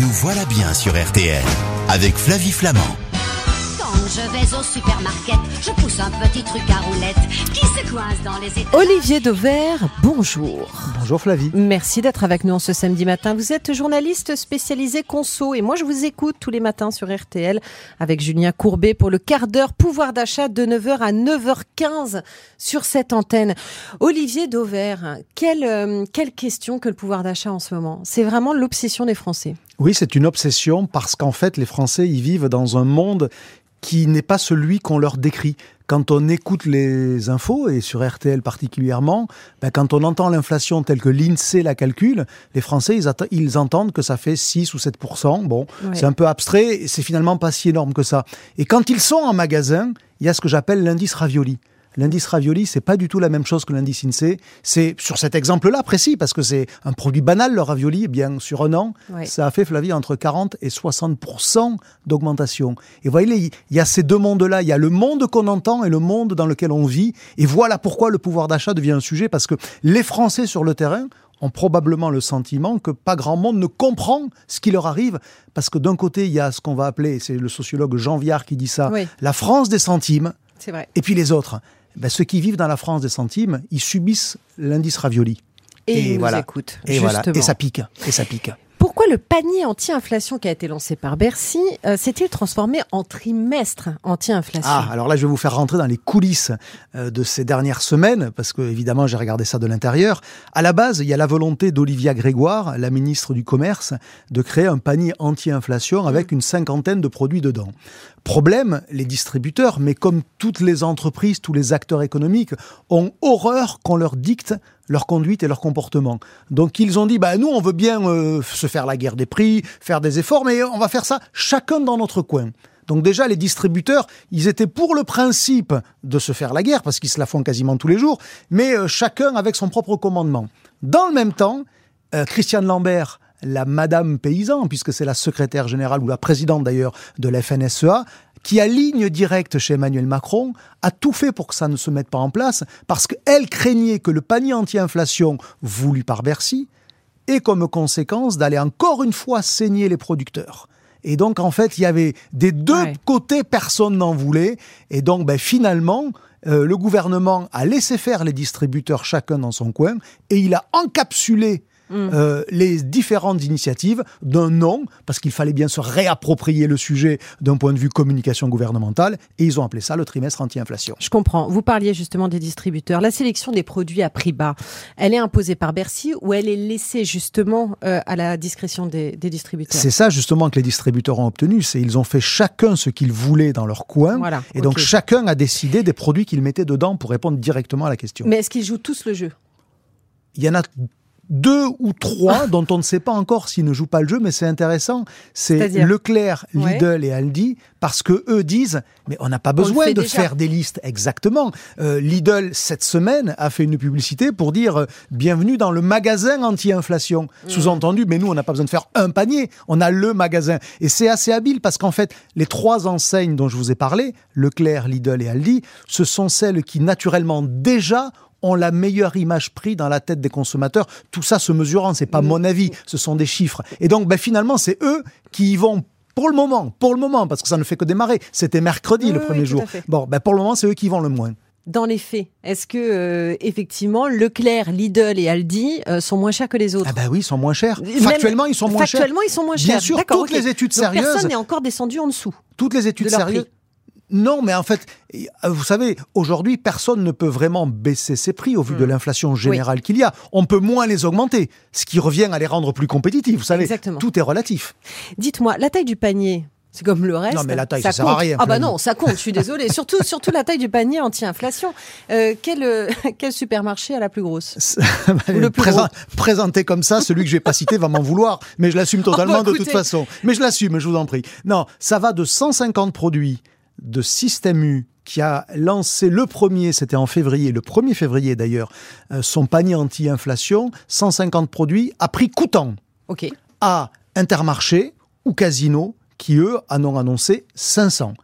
Nous voilà bien sur RTL avec Flavie Flamand. Je vais au supermarket, je pousse un petit truc à roulettes qui se coince dans les états. Olivier Dauvert, bonjour. Bonjour Flavie. Merci d'être avec nous en ce samedi matin. Vous êtes journaliste spécialisé conso et moi je vous écoute tous les matins sur RTL avec Julien Courbet pour le quart d'heure pouvoir d'achat de 9h à 9h15 sur cette antenne. Olivier Dauvert, quelle, euh, quelle question que le pouvoir d'achat en ce moment? C'est vraiment l'obsession des Français. Oui, c'est une obsession parce qu'en fait, les Français y vivent dans un monde qui n'est pas celui qu'on leur décrit. Quand on écoute les infos, et sur RTL particulièrement, ben quand on entend l'inflation telle que l'INSEE la calcule, les Français, ils, ils, entendent que ça fait 6 ou 7% Bon, c'est un peu abstrait, c'est finalement pas si énorme que ça. Et quand ils sont en magasin, il y a ce que j'appelle l'indice ravioli. L'indice ravioli, c'est pas du tout la même chose que l'indice INSEE. C'est sur cet exemple-là précis, parce que c'est un produit banal, le ravioli. Eh bien, sur un an, ça a fait, Flavie, entre 40 et 60% d'augmentation. Et vous voyez, il y a ces deux mondes-là. Il y a le monde qu'on entend et le monde dans lequel on vit. Et voilà pourquoi le pouvoir d'achat devient un sujet, parce que les Français sur le terrain ont probablement le sentiment que pas grand monde ne comprend ce qui leur arrive, parce que d'un côté, il y a ce qu'on va appeler, c'est le sociologue Jean Viard qui dit ça, Oui. la France des centimes, C'est vrai. et puis les autres. Ben, ceux qui vivent dans la France des centimes, ils subissent l'indice ravioli. Et, Et ils nous voilà. écoutent. Et voilà, et ça pique, et ça pique. Pourquoi le panier anti-inflation qui a été lancé par Bercy euh, s'est-il transformé en trimestre anti-inflation Ah, alors là, je vais vous faire rentrer dans les coulisses euh, de ces dernières semaines, parce que évidemment, j'ai regardé ça de l'intérieur. À la base, il y a la volonté d'Olivia Grégoire, la ministre du Commerce, de créer un panier anti-inflation avec une cinquantaine de produits dedans. Problème, les distributeurs, mais comme toutes les entreprises, tous les acteurs économiques, ont horreur qu'on leur dicte leur conduite et leur comportement. Donc ils ont dit, bah, nous, on veut bien euh, se faire la guerre des prix, faire des efforts, mais on va faire ça chacun dans notre coin. Donc déjà, les distributeurs, ils étaient pour le principe de se faire la guerre, parce qu'ils se la font quasiment tous les jours, mais euh, chacun avec son propre commandement. Dans le même temps, euh, Christiane Lambert, la Madame Paysan, puisque c'est la secrétaire générale, ou la présidente d'ailleurs de la FNSEA, qui a ligne directe chez Emmanuel Macron, a tout fait pour que ça ne se mette pas en place, parce qu'elle craignait que le panier anti-inflation voulu par Bercy ait comme conséquence d'aller encore une fois saigner les producteurs. Et donc, en fait, il y avait des deux Ouais. côtés, personne n'en voulait. Et donc, ben, finalement, euh, le gouvernement a laissé faire les distributeurs chacun dans son coin et il a encapsulé euh, les différentes initiatives d'un nom, parce qu'il fallait bien se réapproprier le sujet d'un point de vue communication gouvernementale, et ils ont appelé ça le trimestre anti-inflation. Je comprends. Vous parliez justement des distributeurs. La sélection des produits à prix bas, elle est imposée par Bercy ou elle est laissée justement euh, à la discrétion des, des distributeurs? C'est ça justement que les distributeurs ont obtenu, c'est ils ont fait chacun ce qu'ils voulaient dans leur coin, Voilà, et donc chacun a décidé des produits qu'ils mettaient dedans pour répondre directement à la question. Mais est-ce qu'ils jouent tous le jeu? Il y en a deux ou trois dont on ne sait pas encore s'ils ne jouent pas le jeu, mais c'est intéressant. C'est Leclerc, Ouais. Lidl et Aldi, parce que eux disent, mais on n'a pas besoin de déjà. faire des listes exactement. Euh, Lidl cette semaine a fait une publicité pour dire euh, bienvenue dans le magasin anti-inflation. Mmh. Sous-entendu, mais nous on n'a pas besoin de faire un panier, on a le magasin. Et c'est assez habile parce qu'en fait, les trois enseignes dont je vous ai parlé, Leclerc, Lidl et Aldi, ce sont celles qui naturellement déjà ont la meilleure image prix dans la tête des consommateurs. Tout ça se mesurant, c'est pas mon avis, ce sont des chiffres. Et donc, ben, finalement, c'est eux qui y vont pour le moment, pour le moment, parce que ça ne fait que démarrer. C'était mercredi Oui, le premier jour. Bon, ben, pour le moment, c'est eux qui vont le moins. Dans les faits, est-ce que euh, effectivement Leclerc, Lidl et Aldi euh, sont moins chers que les autres? Ah ben oui, ils sont moins chers. Factuellement, ils sont moins chers. Factuellement, ils sont moins Bien sûr, toutes les études Donc, sérieuses- Personne n'est encore descendu en dessous. Toutes les études De sérieuses. prix. Non, mais en fait, euh, vous savez, aujourd'hui, personne ne peut vraiment baisser ses prix au vu Hmm. de l'inflation générale qu'il y a. On peut moins les augmenter, ce qui revient à les rendre plus compétitifs. Vous savez, Exactement. tout est relatif. Dites-moi, la taille du panier, c'est comme le reste. Non, mais la taille, ça sert compte. à rien, Ah bah non, ça compte. Je suis désolée. surtout, surtout la taille du panier anti-inflation. Euh, quel, euh, quel supermarché a la plus grosse Ou le plus Présent- gros. présenté comme ça, celui que je vais pas citer va m'en vouloir, mais je l'assume totalement Oh, bah, de toute façon. Mais je l'assume, je vous en prie. Non, ça va de 150 produits de Système U qui a lancé le premier, c'était en février, le 1er février d'ailleurs, euh, son panier anti-inflation, 150 produits à prix coûtant à Intermarché ou Casino qui, eux, en ont annoncé 500.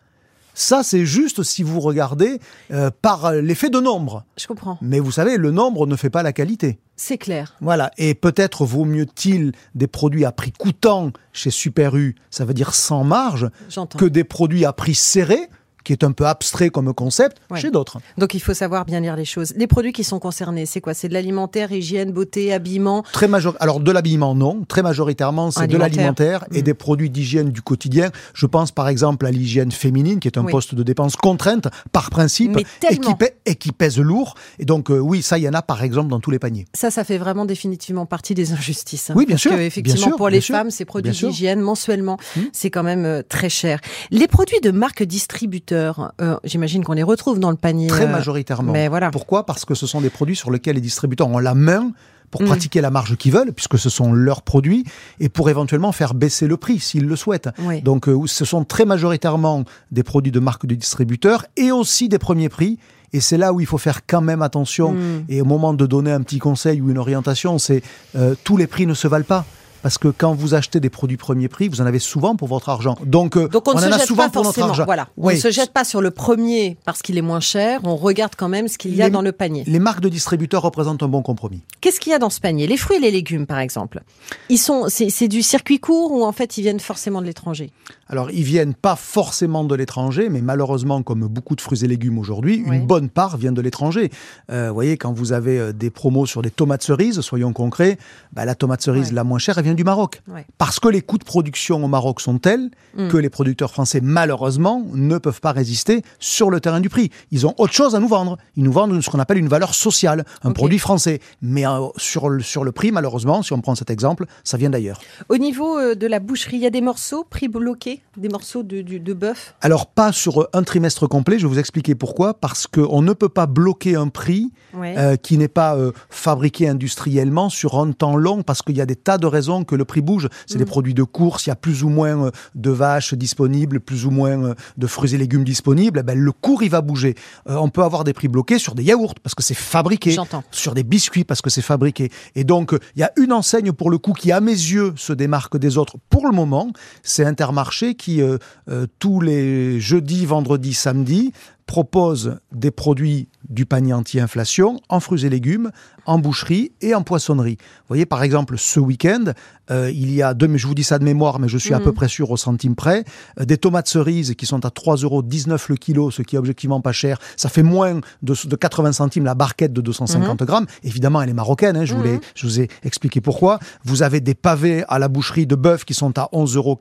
Ça, c'est juste si vous regardez euh, par l'effet de nombre. Je comprends. Mais vous savez, le nombre ne fait pas la qualité. C'est clair. Voilà, et peut-être vaut mieux-il des produits à prix coûtant chez Super U, ça veut dire sans marge, que des produits à prix serré, qui est un peu abstrait comme concept, Ouais. chez d'autres. Donc il faut savoir bien lire les choses. Les produits qui sont concernés, c'est quoi? C'est de l'alimentaire, hygiène, beauté, habillement? Très major... Alors de l'habillement, non. Très majoritairement, c'est de Alimentaire. l'alimentaire et Mm. des produits d'hygiène du quotidien. Je pense par exemple à l'hygiène féminine, qui est un Oui. poste de dépense contrainte par principe et qui, pèse, et qui pèse lourd. Et donc euh, oui, ça, il y en a par exemple dans tous les paniers. Ça, ça fait vraiment définitivement partie des injustices. hein. Oui, bien Parce sûr, que, bien effectivement, sûr, pour les sûr, femmes, ces produits d'hygiène mensuellement, Hmm. c'est quand même euh, très cher. Les produits de marque distributeurs, euh, j'imagine qu'on les retrouve dans le panier. Très euh, majoritairement. Mais voilà. Pourquoi? Parce que ce sont des produits sur lesquels les distributeurs ont la main pour Mm. pratiquer la marge qu'ils veulent, puisque ce sont leurs produits, et pour éventuellement faire baisser le prix s'ils le souhaitent. Oui. Donc euh, ce sont très majoritairement des produits de marque de distributeurs et aussi des premiers prix. Et c'est là où il faut faire quand même attention. Mm. Et au moment de donner un petit conseil ou une orientation, c'est euh, tous les prix ne se valent pas. Parce que quand vous achetez des produits premier prix, vous en avez souvent pour votre argent. Donc, euh, Donc on, ne en se a jette souvent pas pour notre argent. Voilà. On ne se jette pas sur le premier parce qu'il est moins cher. On regarde quand même ce qu'il y a Les- dans le panier. Les marques de distributeurs représentent un bon compromis. Qu'est-ce qu'il y a dans ce panier? Les fruits et les légumes, par exemple. Ils sont, c'est du circuit court ou en fait ils viennent forcément de l'étranger? Alors, ils viennent pas forcément de l'étranger, mais malheureusement, comme beaucoup de fruits et légumes aujourd'hui, Oui. une bonne part vient de l'étranger. Euh, vous voyez, quand vous avez euh, des promos sur des tomates cerises, soyons concrets, bah, la tomate cerise la moins chère, elle vient du Maroc. Ouais. Parce que les coûts de production au Maroc sont tels Mm. que les producteurs français, malheureusement, ne peuvent pas résister sur le terrain du prix. Ils ont autre chose à nous vendre. Ils nous vendent ce qu'on appelle une valeur sociale, un produit français. Mais euh, sur, le, sur le prix, malheureusement, si on prend cet exemple, ça vient d'ailleurs. Au niveau euh, de la boucherie, il y a des morceaux prix bloqués, des morceaux de, de bœuf? Alors, pas sur un trimestre complet, je vais vous expliquer pourquoi. Parce qu'on ne peut pas bloquer un prix Ouais. euh, qui n'est pas euh, fabriqué industriellement sur un temps long, parce qu'il y a des tas de raisons que le prix bouge. C'est Mm. des produits de course, il y a plus ou moins euh, de vaches disponibles, plus ou moins euh, de fruits et légumes disponibles. Eh ben, le cours, il va bouger. Euh, on peut avoir des prix bloqués sur des yaourts, parce que c'est fabriqué. Sur des biscuits, parce que c'est fabriqué. Et donc, il y a une enseigne, pour le coup, qui, à mes yeux, se démarque des autres pour le moment. C'est Intermarché qui, euh, euh, tous les jeudis, vendredis, samedis, propose des produits du panier anti-inflation en fruits et légumes, en boucherie et en poissonnerie. Vous voyez, par exemple, ce week-end, euh, il y a deux, mais je vous dis ça de mémoire, mais je suis à Mhm. peu près sûr au centime près, euh, des tomates cerises qui sont à 3,19 euros le kilo, ce qui est objectivement pas cher. Ça fait moins de, de 80 centimes la barquette de 250 grammes. Évidemment, elle est marocaine, hein, je, vous Mhm. je vous ai expliqué pourquoi. Vous avez des pavés à la boucherie de bœuf qui sont à 11,49 euros.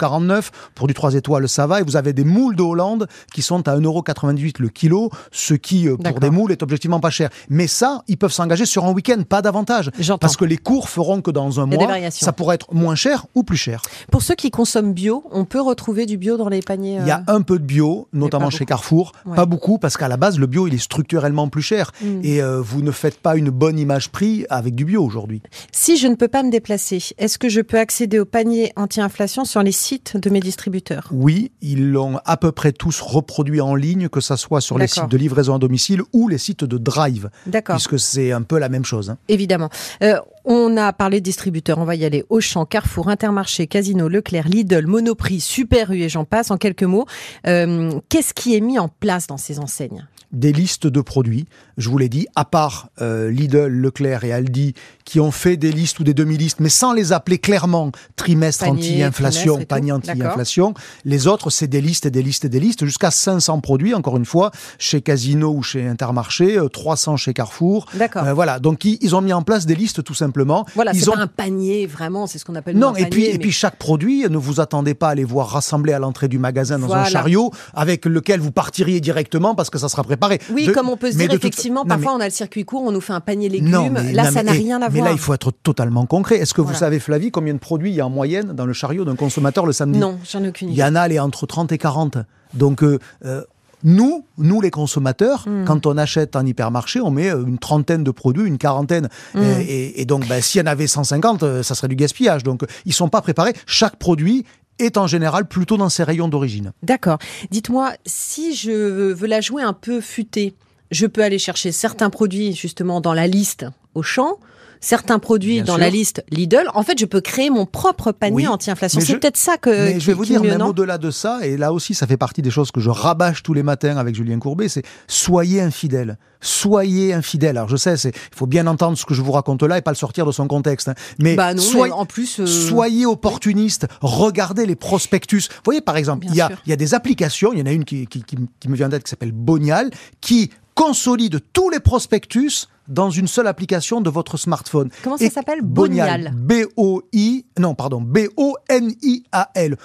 Pour du 3 étoiles, ça va. Et vous avez des moules de Hollande qui sont à 1,98 euros le kilo, ce qui, euh, pour des moules, est objectivement pas cher. Mais ça, ils peuvent s'engager sur un week-end, pas davantage. Parce que les cours feront que dans un mois, ça pourrait être moins cher ou plus cher. Pour ceux qui consomment bio, on peut retrouver du bio dans les paniers. Il y a euh, un peu de bio, notamment chez beaucoup. Carrefour. Ouais. Pas beaucoup, parce qu'à la base, le bio, il est structurellement plus cher. Mm. Et euh, vous ne faites pas une bonne image prix avec du bio aujourd'hui. Si je ne peux pas me déplacer, est-ce que je peux accéder au panier anti-inflation sur les sites de mes distributeurs? Oui, ils l'ont à peu près tous reproduit en ligne, que ça soit sur les sites de livraison à domicile ou les sites de drive, D'accord. puisque c'est un peu la même chose. hein. Évidemment. Euh, on a parlé de distributeurs, on va y aller. Auchan, Carrefour, Intermarché, Casino, Leclerc, Lidl, Monoprix, Super U et j'en passe en quelques mots. Euh, Qu'est-ce qui est mis en place dans ces enseignes? Des listes de produits, je vous l'ai dit, à part euh, Lidl, Leclerc et Aldi, qui ont fait des listes ou des demi-listes, mais sans les appeler clairement trimestre anti-inflation, panier anti-inflation. Les autres, c'est des listes et des listes et des listes, jusqu'à 500 produits, encore une fois, chez Casino ou chez Intermarché, euh, 300 chez Carrefour. D'accord. Euh, voilà, donc ils, ils ont mis en place des listes tout simplement. Voilà, ils c'est ont pas un panier vraiment, c'est ce qu'on appelle Non, un et puis, panier, et mais- puis chaque produit, ne vous attendez pas à les voir rassemblés à l'entrée du magasin dans Voilà. un chariot avec lequel vous partiriez directement parce que ça sera préparé. Oui, De- comme on peut se mais dire toute- effectivement, Non, parfois mais- on a le circuit court, on nous fait un panier légumes. non, mais- là, non, ça mais- n'a rien à Mais voir. là, il faut être totalement concret. Est-ce que vous Voilà. savez, Flavie, combien de produits il y a en moyenne dans le chariot d'un consommateur le samedi? Non, j'en ai aucune Il idée. y en a allez, entre 30 et 40. Donc, euh, euh, nous, nous les consommateurs, Hmm. quand on achète en hypermarché, on met euh, une trentaine de produits, une quarantaine. Hmm. Et, et donc, ben, s'il y en avait 150, euh, ça serait du gaspillage. Donc, ils sont pas préparés. Chaque produit est en général plutôt dans ses rayons d'origine. D'accord. Dites-moi, si je veux la jouer un peu futée, je peux aller chercher certains produits justement dans la liste au champ, certains produits Bien dans sûr. la liste Lidl, en fait, je peux créer mon propre panier Oui, anti-inflation. C'est peut-être ça que. Mais qui- je vais vous dire, mieux, même au-delà de ça, et là aussi, ça fait partie des choses que je rabâche tous les matins avec Julien Courbet, c'est soyez infidèles. Soyez infidèles. Alors je sais, il faut bien entendre ce que je vous raconte là et pas le sortir de son contexte. hein. Mais, Bah non, soyez, mais en plus. euh, soyez opportunistes. Regardez les prospectus. Vous voyez, par exemple, il y, a, il y a des applications, il y en a une qui- qui me vient d'être qui s'appelle Bonial, qui consolide tous les prospectus dans une seule application de votre smartphone. Comment ça s'appelle Bonial. B-O-I, non, pardon, B-O-N-I-A-L.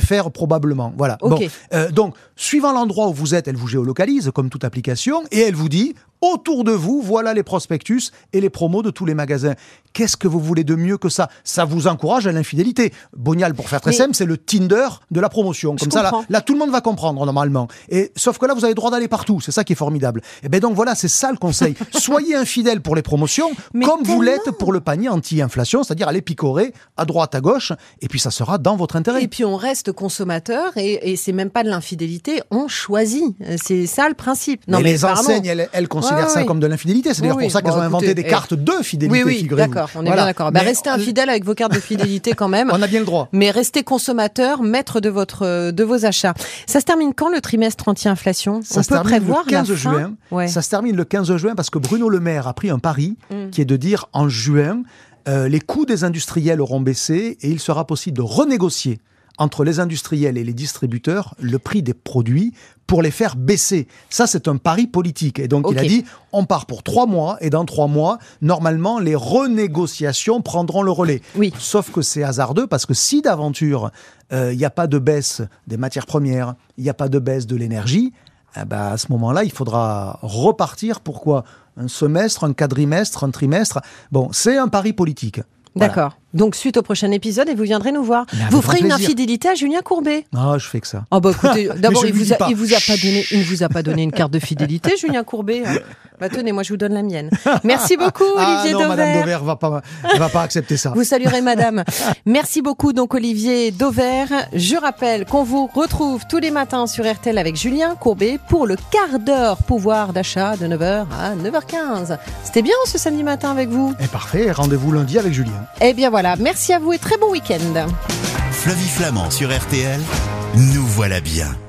.fr probablement. Voilà. Bon, euh, donc, suivant l'endroit où vous êtes, elle vous géolocalise, comme toute application, et elle vous dit, autour de vous, voilà les prospectus et les promos de tous les magasins. Qu'est-ce que vous voulez de mieux que ça? Ça vous encourage à l'infidélité. Bonial, pour faire très simple, c'est le Tinder de la promotion. Comme ça, là, tout le monde va comprendre normalement. Et sauf que là, vous avez le droit d'aller partout. C'est ça qui est formidable. Et ben donc voilà, c'est ça le conseil. Soyez infidèles pour les promotions, Mais comme vous l'êtes pour le panier anti-inflation, c'est-à-dire aller picorer à droite, à gauche, et puis ça sera dans votre intérêt. Et puis on reste consommateur et, et c'est même pas de l'infidélité, on choisit. C'est ça le principe. Non mais, mais, les pardon. enseignes, elles, elles considèrent Ouais, ça comme de l'infidélité. C'est d'ailleurs pour ça qu'elles ont inventé des eh, cartes de fidélité, Oui, oui, d'accord, on est bien d'accord. Bah, restez infidèle avec vos cartes de fidélité quand même. On a bien le droit. Mais restez consommateur, maître de votre de vos achats. Ça se termine quand le trimestre anti-inflation? Ça On se peut termine prévoir le 15 la fin? juin. Ouais. Ça se termine le 15 juin parce que Bruno Le Maire a pris un pari Mm. qui est de dire en juin, euh, les coûts des industriels auront baissé et il sera possible de renégocier entre les industriels et les distributeurs le prix des produits pour les faire baisser. Ça, c'est un pari politique. Et donc, il a dit, on part pour trois mois et dans trois mois, normalement, les renégociations prendront le relais. Oui. Sauf que c'est hasardeux parce que si d'aventure, euh, il n'y a pas de baisse des matières premières, il n'y a pas de baisse de l'énergie, eh ben, à ce moment-là, il faudra repartir. Pourquoi? Un semestre, un quadrimestre, un trimestre? Bon, c'est un pari politique. Voilà. Donc suite au prochain épisode et vous viendrez nous voir. Vous ferez une plaisir. infidélité à Julien Courbet. Ah, je fais que ça. Oh bah écoutez, d'abord il vous a, pas. il vous a pas donné, il ne vous a pas donné une carte de fidélité, Julien Courbet. hein. Bah tenez, moi je vous donne la mienne. Merci beaucoup ah Olivier non, Madame Dauvert. Dauvert va pas, va pas accepter ça. Vous saluerez madame. Merci beaucoup donc Olivier Dauvert. Je rappelle qu'on vous retrouve tous les matins sur RTL avec Julien Courbet pour le quart d'heure pouvoir d'achat de 9h à 9h15. C'était bien ce samedi matin avec vous? Et parfait, rendez-vous lundi avec Julien. Eh bien merci à vous et très bon week-end. Flavie Flamand sur RTL, nous voilà bien.